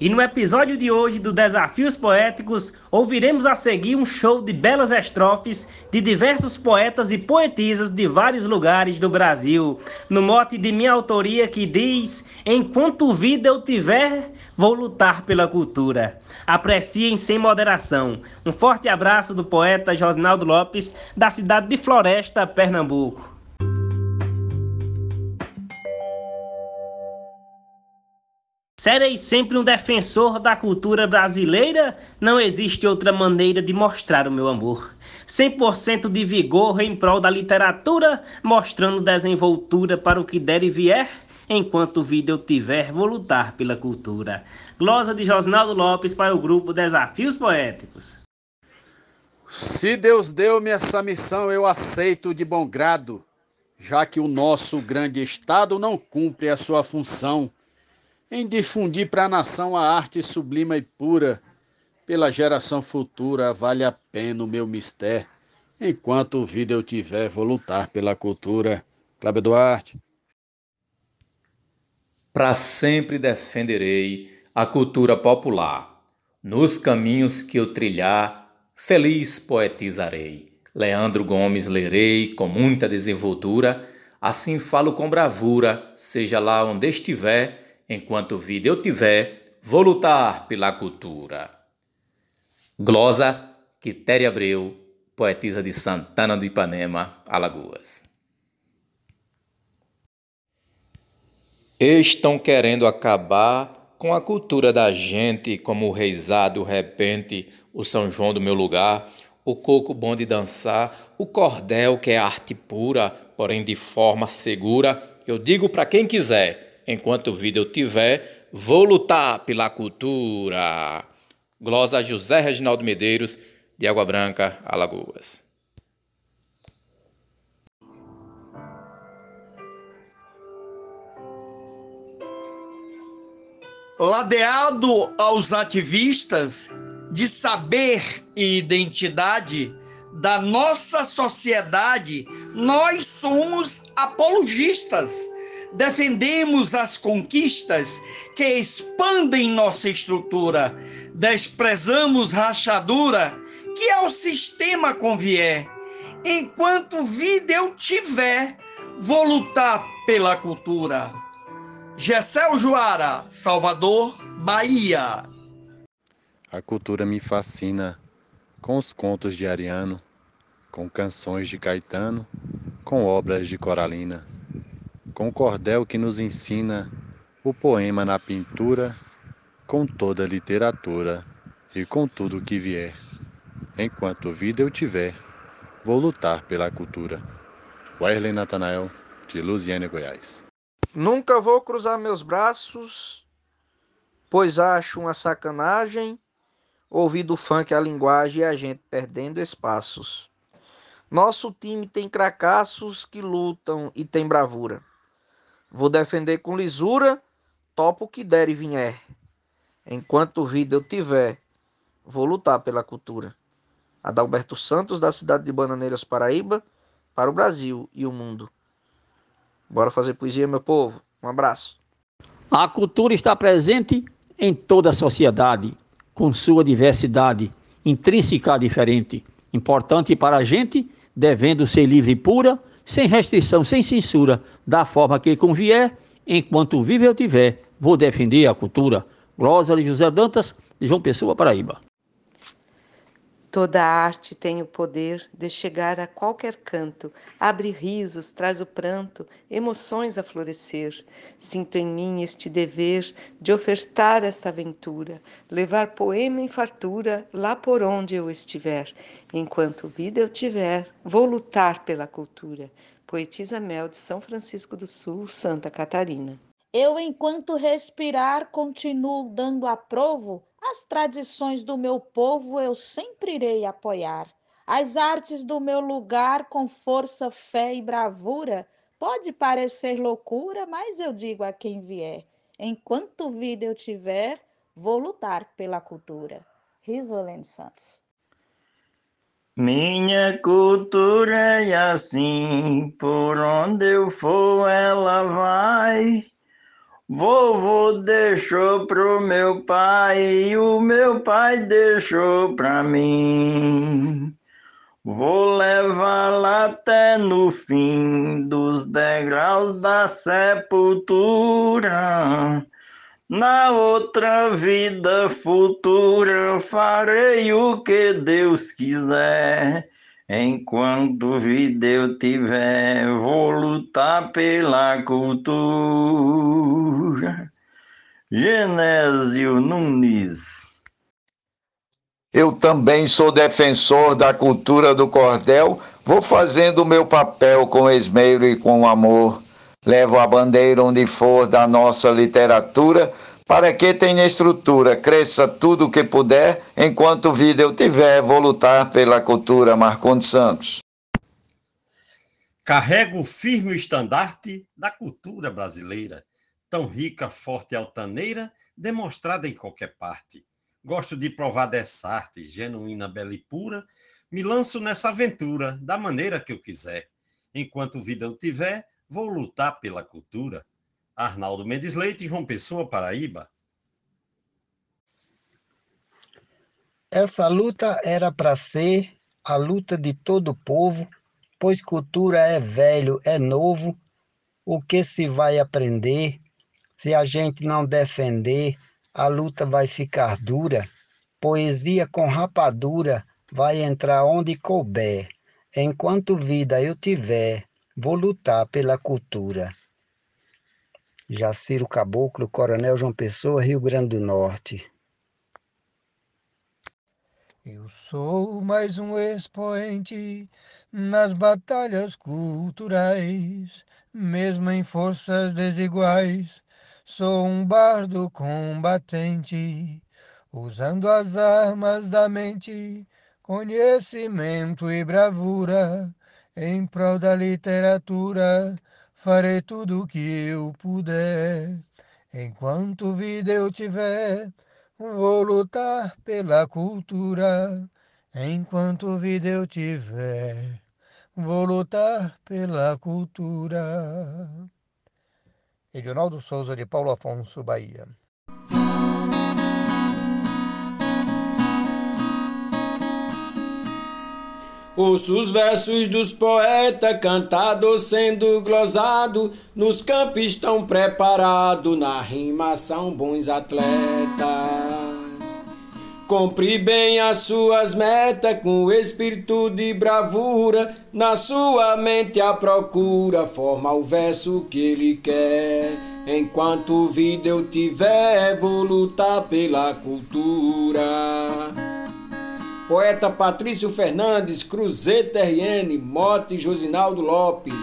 E no episódio de hoje do Desafios Poéticos, ouviremos a seguir um show de belas estrofes de diversos poetas e poetisas de vários lugares do Brasil, no mote de minha autoria que diz: Enquanto vida eu tiver, vou lutar pela cultura. Apreciem sem moderação. Um forte abraço do poeta Josnaldo Lopes, da cidade de Floresta, Pernambuco. Serei sempre um defensor da cultura brasileira? Não existe outra maneira de mostrar o meu amor. 100% de vigor em prol da literatura, mostrando desenvoltura para o que der e vier. Enquanto vida eu tiver, vou lutar pela cultura. Glosa de Josnaldo Lopes para o grupo Desafios Poéticos. Se Deus deu-me essa missão, eu aceito de bom grado, já que o nosso grande Estado não cumpre a sua função em difundir para a nação a arte sublima e pura. Pela geração futura vale a pena o meu mistério. Enquanto vida eu tiver, vou lutar pela cultura. Cláudio Duarte. Para sempre defenderei a cultura popular. Nos caminhos que eu trilhar, feliz poetizarei. Leandro Gomes lerei com muita desenvoltura, assim falo com bravura, seja lá onde estiver Enquanto vida eu tiver, vou lutar pela cultura. Glosa Quitéria Abreu, poetisa de Santana do Ipanema, Alagoas. Estão querendo acabar com a cultura da gente, como o reizado, o repente, o São João do meu lugar, o coco bom de dançar, o cordel que é arte pura, porém de forma segura. Eu digo para quem quiser, enquanto vida eu tiver, vou lutar pela cultura. Glosa José Reginaldo Medeiros, de Água Branca, Alagoas. Ladeado aos ativistas de saber e identidade da nossa sociedade, nós somos apologistas defendemos as conquistas que expandem nossa estrutura, desprezamos rachadura que ao sistema convier. Enquanto vida eu tiver, vou lutar pela cultura. Gessel Joara, Salvador, Bahia. A cultura me fascina com os contos de Ariano, com canções de Caetano, com obras de Coralina com o cordel que nos ensina o poema na pintura, com toda a literatura e com tudo que vier. Enquanto vida eu tiver, vou lutar pela cultura. Wesley Natanael, de Luziane, Goiás. Nunca vou cruzar meus braços, pois acho uma sacanagem ouvir do funk a linguagem e a gente perdendo espaços. Nosso time tem cracassos que lutam e tem bravura. Vou defender com lisura, topo o que der e vier. Enquanto vida eu tiver, vou lutar pela cultura. Adalberto Santos, da cidade de Bananeiras, Paraíba, para o Brasil e o mundo. Bora fazer poesia, meu povo. Um abraço. A cultura está presente em toda a sociedade, com sua diversidade, intrínseca diferente, importante para a gente, devendo ser livre e pura, sem restrição, sem censura, da forma que convier, enquanto vive eu tiver, vou defender a cultura. Glosa de José Dantas, de João Pessoa, Paraíba. Toda arte tem o poder de chegar a qualquer canto, abre risos, traz o pranto, emoções a florescer. Sinto em mim este dever de ofertar essa aventura, levar poema em fartura lá por onde eu estiver. Enquanto vida eu tiver, vou lutar pela cultura. Poetisa Mel de São Francisco do Sul, Santa Catarina. Eu, enquanto respirar, continuo dando aprovo as tradições do meu povo eu sempre irei apoiar. As artes do meu lugar, com força, fé e bravura, pode parecer loucura, mas eu digo a quem vier: enquanto vida eu tiver, vou lutar pela cultura. Risolene Santos. Minha cultura é assim, por onde eu for ela vai. Vovô deixou pro meu pai e o meu pai deixou pra mim. Vou levá-la até no fim dos degraus da sepultura. Na outra vida futura farei o que Deus quiser. Enquanto vida eu tiver, vou lutar pela cultura. Genésio Nunes. Eu também sou defensor da cultura do cordel, vou fazendo o meu papel com esmero e com amor. Levo a bandeira onde for da nossa literatura, para que tenha estrutura, cresça tudo o que puder, enquanto vida eu tiver, vou lutar pela cultura. Marcondes Santos. Carrego firme o estandarte da cultura brasileira, tão rica, forte e altaneira, demonstrada em qualquer parte. Gosto de provar dessa arte, genuína, bela e pura, me lanço nessa aventura da maneira que eu quiser. Enquanto vida eu tiver, vou lutar pela cultura. Arnaldo Mendes Leite, João Pessoa, Paraíba. Essa luta era para ser a luta de todo o povo, pois cultura é velho, é novo. O que se vai aprender se a gente não defender? A luta vai ficar dura. Poesia com rapadura vai entrar onde couber. Enquanto vida eu tiver, vou lutar pela cultura. Jaciro Caboclo, Coronel João Pessoa, Rio Grande do Norte. Eu sou mais um expoente nas batalhas culturais, mesmo em forças desiguais. Sou um bardo combatente, usando as armas da mente, conhecimento e bravura, em prol da literatura farei tudo o que eu puder. Enquanto vida eu tiver, vou lutar pela cultura. Enquanto vida eu tiver, vou lutar pela cultura. Edionaldo Souza de Paulo Afonso, Bahia. Ouço os versos dos poetas cantados sendo glosado, nos campos estão preparados, na rima são bons atletas. Compre bem as suas metas com espírito de bravura, na sua mente a procura, forma o verso que ele quer. Enquanto vida eu tiver, vou lutar pela cultura. Poeta Patrício Fernandes, Cruzeta RN, Mote Josinaldo Lopes.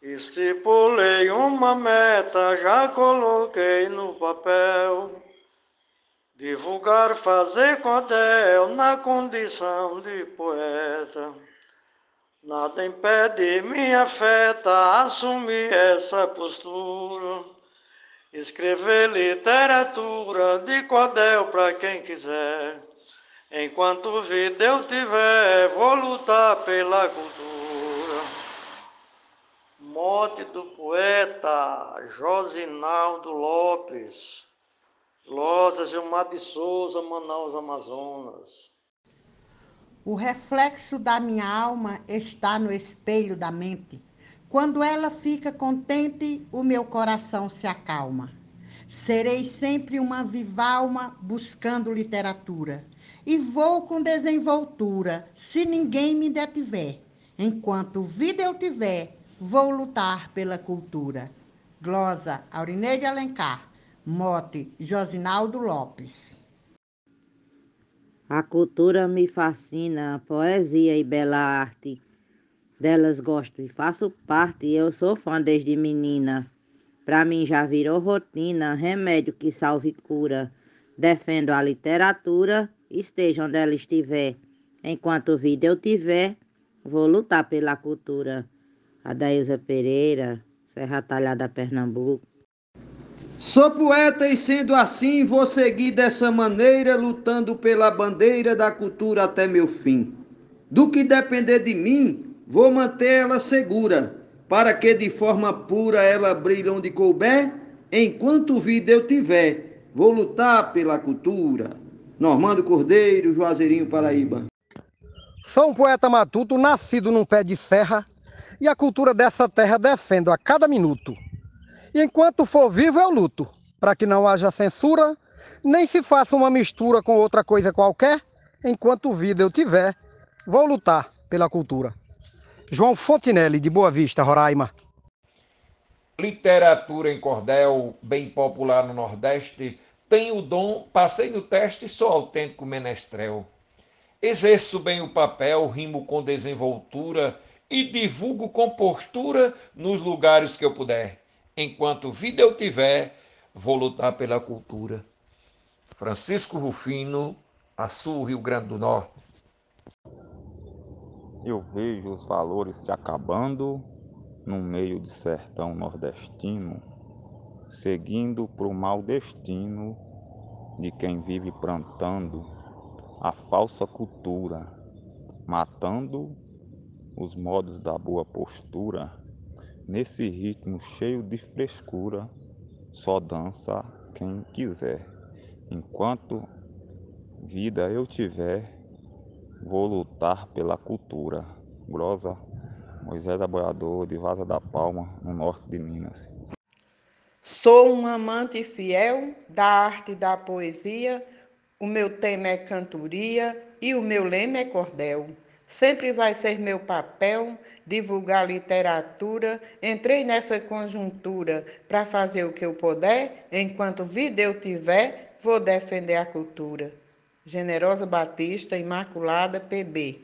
Estipulei uma meta, já coloquei no papel. Divulgar, fazer cordel na condição de poeta. Nada impede minha afeta assumir essa postura. Escrever literatura de cordel para quem quiser. Enquanto vida eu tiver, vou lutar pela cultura. Morte do poeta Josinaldo Lopes. Losa Gilmar de Souza, Manaus, Amazonas. O reflexo da minha alma está no espelho da mente. Quando ela fica contente, o meu coração se acalma. Serei sempre uma viva alma buscando literatura. E vou com desenvoltura, se ninguém me detiver. Enquanto vida eu tiver, vou lutar pela cultura. Glosa Aurineide Alencar. Mote Josinaldo Lopes. A cultura me fascina, poesia e bela arte delas gosto e faço parte, eu sou fã desde menina. Pra mim já virou rotina, remédio que salve cura. Defendo a literatura, esteja onde ela estiver. Enquanto vida eu tiver, vou lutar pela cultura. Adaísa Pereira, Serra Talhada, Pernambuco. Sou poeta e sendo assim vou seguir dessa maneira, lutando pela bandeira da cultura até meu fim. Do que depender de mim, Vou manter ela segura, para que de forma pura ela brilhe onde couber, enquanto vida eu tiver, vou lutar pela cultura. Normando Cordeiro, Juazeirinho, Paraíba. Sou um poeta matuto, nascido num pé de serra, e a cultura dessa terra defendo a cada minuto. E enquanto for vivo, eu luto, para que não haja censura, nem se faça uma mistura com outra coisa qualquer. Enquanto vida eu tiver, vou lutar pela cultura. João Fontinelli, de Boa Vista, Roraima. Literatura em cordel, bem popular no Nordeste, tenho o dom, passei no teste, sou autêntico menestrel. Exerço bem o papel, rimo com desenvoltura e divulgo com postura nos lugares que eu puder. Enquanto vida eu tiver, vou lutar pela cultura. Francisco Rufino, Açu, Rio Grande do Norte. Eu vejo os valores se acabando no meio do sertão nordestino, seguindo pro mau destino de quem vive plantando a falsa cultura, matando os modos da boa postura. Nesse ritmo cheio de frescura, só dança quem quiser. Enquanto vida eu tiver, vou lutar pela cultura. Grosa Moisés Aboiador, de Vaza da Palma, no norte de Minas. Sou um amante fiel da arte e da poesia, o meu tema é cantoria e o meu lema é cordel. Sempre vai ser meu papel divulgar literatura. Entrei nessa conjuntura para fazer o que eu puder, enquanto vida eu tiver, vou defender a cultura. Generosa Batista, Imaculada, PB.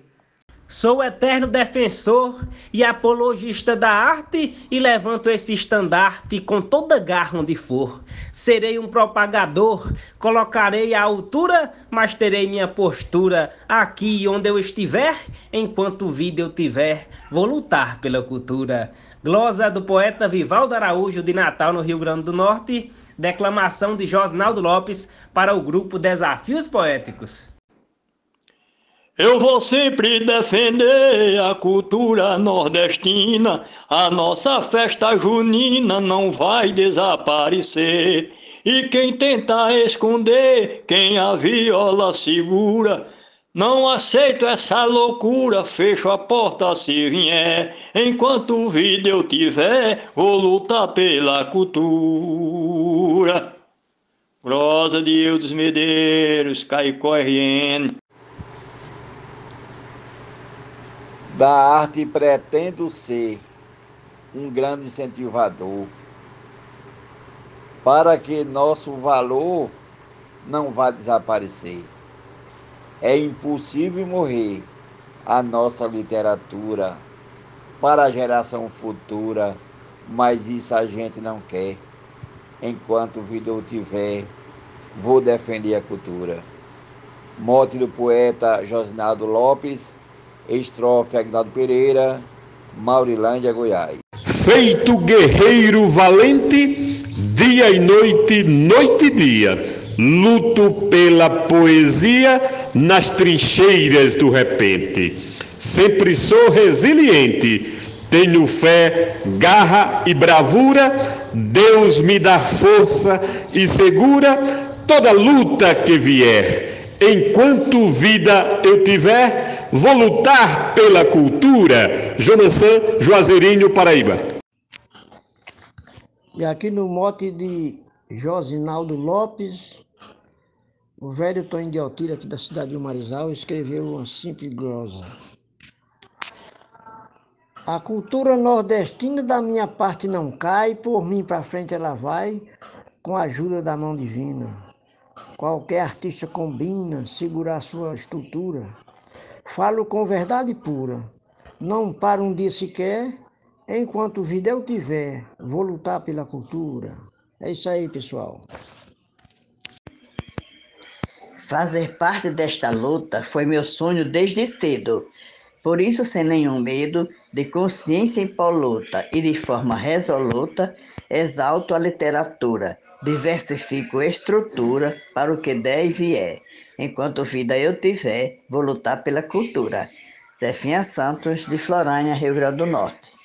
Sou eterno defensor e apologista da arte e levanto esse estandarte com toda garra onde for. Serei um propagador, colocarei a altura, mas terei minha postura aqui onde eu estiver, enquanto vida eu tiver, vou lutar pela cultura. Glosa do poeta Vivaldo Araújo de Natal, no Rio Grande do Norte. Declamação de Josnaldo Lopes para o grupo Desafios Poéticos. Eu vou sempre defender a cultura nordestina, a nossa festa junina não vai desaparecer. E quem tenta esconder, quem a viola segura, não aceito essa loucura, fecho a porta se vier. Enquanto vida eu tiver, vou lutar pela cultura. Prosa de Eudes Medeiros, Caicó RN. da arte pretendo ser um grande incentivador para que nosso valor não vá desaparecer. É impossível morrer a nossa literatura para a geração futura, mas isso a gente não quer. Enquanto vida eu tiver, vou defender a cultura. Mote do poeta Josinaldo Lopes, Estrofe Agnaldo Pereira, Maurilândia, Goiás. Feito guerreiro valente, dia e noite, noite e dia, luto pela poesia nas trincheiras do repente. Sempre sou resiliente, tenho fé, garra e bravura, Deus me dá força e segura toda luta que vier. Enquanto vida eu tiver, vou lutar pela cultura. Jonathan Juazeirinho, Paraíba. E aqui no mote de Josinaldo Lopes, o velho Tony de Altira, aqui da cidade de Marizal, escreveu uma simples glosa. A cultura nordestina da minha parte não cai, por mim para frente ela vai, com a ajuda da mão divina. Qualquer artista combina segurar sua estrutura. Falo com verdade pura. Não para um dia sequer. Enquanto vida eu tiver, vou lutar pela cultura. É isso aí, pessoal. Fazer parte desta luta foi meu sonho desde cedo. Por isso, sem nenhum medo, de consciência impoluta e de forma resoluta, exalto a literatura diversifico estrutura para o que der e vier. Enquanto vida eu tiver, vou lutar pela cultura. Zefinha Santos, de Floranha, Rio Grande do Norte.